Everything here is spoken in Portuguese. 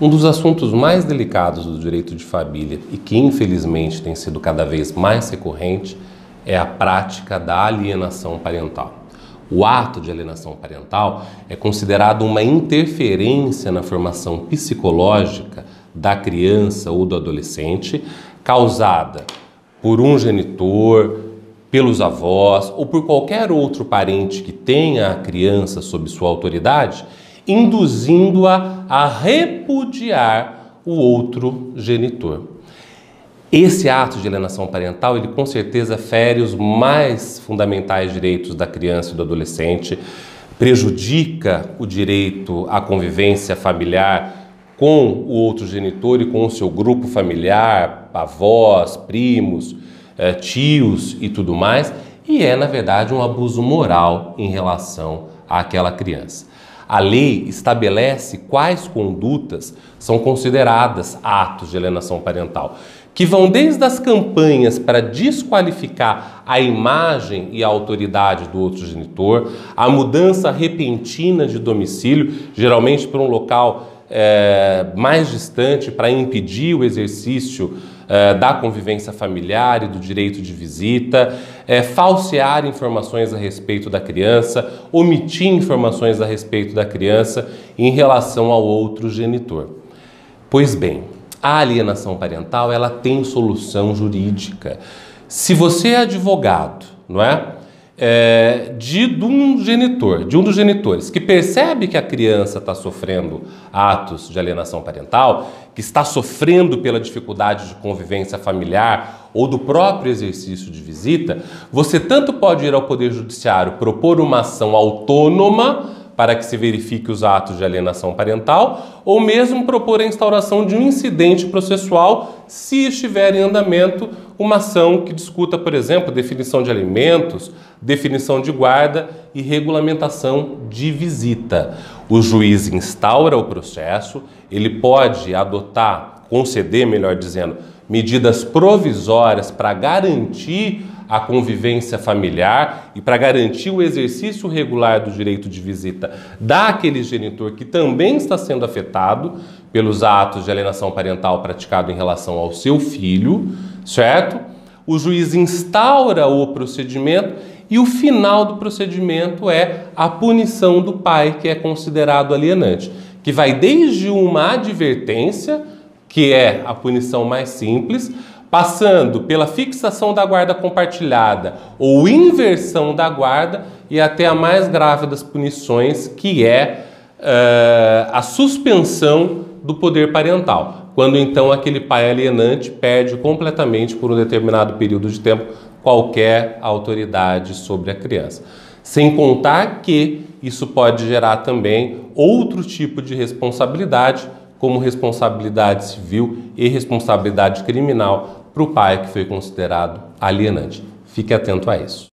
Um dos assuntos mais delicados do direito de família e que infelizmente tem sido cada vez mais recorrente é a prática da alienação parental. O ato de alienação parental é considerado uma interferência na formação psicológica da criança ou do adolescente causada por um genitor, pelos avós ou por qualquer outro parente que tenha a criança sob sua autoridade induzindo-a a repudiar o outro genitor. Esse ato de alienação parental, ele com certeza fere os mais fundamentais direitos da criança e do adolescente, prejudica o direito à convivência familiar com o outro genitor e com o seu grupo familiar, avós, primos, eh, tios e tudo mais, e é, na verdade, um abuso moral em relação àquela criança. A lei estabelece quais condutas são consideradas atos de alienação parental, que vão desde as campanhas para desqualificar a imagem e a autoridade do outro genitor, a mudança repentina de domicílio, geralmente para um local é, mais distante, para impedir o exercício é, da convivência familiar e do direito de visita, é, falsear informações a respeito da criança, omitir informações a respeito da criança em relação ao outro genitor. Pois bem, a alienação parental ela tem solução jurídica. Se você é advogado, não é? É, de, de, um genitor, de um dos genitores, que percebe que a criança está sofrendo atos de alienação parental, que está sofrendo pela dificuldade de convivência familiar ou do próprio exercício de visita, você tanto pode ir ao Poder Judiciário propor uma ação autônoma para que se verifique os atos de alienação parental, ou mesmo propor a instauração de um incidente processual se estiver em andamento uma ação que discuta, por exemplo, definição de alimentos, definição de guarda e regulamentação de visita. O juiz instaura o processo, ele pode adotar, conceder, melhor dizendo, medidas provisórias para garantir a convivência familiar e para garantir o exercício regular do direito de visita daquele genitor que também está sendo afetado pelos atos de alienação parental praticado em relação ao seu filho, certo? O juiz instaura o procedimento e o final do procedimento é a punição do pai que é considerado alienante, que vai desde uma advertência, que é a punição mais simples, passando pela fixação da guarda compartilhada ou inversão da guarda e até a mais grave das punições, que é uh, a suspensão do poder parental, quando então aquele pai alienante perde completamente por um determinado período de tempo qualquer autoridade sobre a criança. Sem contar que isso pode gerar também outro tipo de responsabilidade, como responsabilidade civil e responsabilidade criminal para o pai que foi considerado alienante. Fique atento a isso.